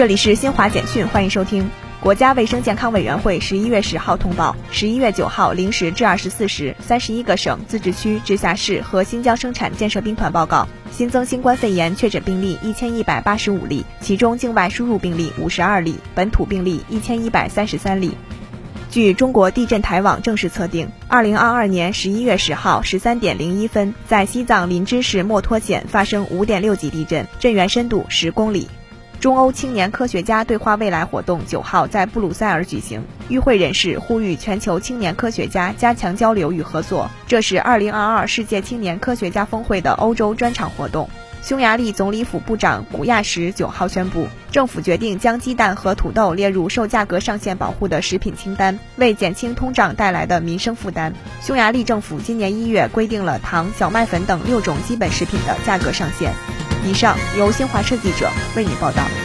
这里是新华简讯，欢迎收听。国家卫生健康委员会十一月十号通报，十一月九号零时至二十四时，三十一个省、自治区、直辖市和新疆生产建设兵团报告新增新冠肺炎确诊病例一千一百八十五例，其中境外输入病例五十二例，本土病例一千一百三十三例。据中国地震台网正式测定，二零二二年十一月十号十三点零一分，在西藏林芝市墨脱县发生五点六级地震，震源深度十公里。中欧青年科学家对话未来活动九号在布鲁塞尔举行，与会人士呼吁全球青年科学家加强交流与合作。这是二零二二世界青年科学家峰会的欧洲专场活动。匈牙利总理府部长古亚什九号宣布，政府决定将鸡蛋和土豆列入受价格上限保护的食品清单，为减轻通胀带来的民生负担。匈牙利政府今年一月规定了糖、小麦粉等六种基本食品的价格上限。以上由新华社记者为你报道。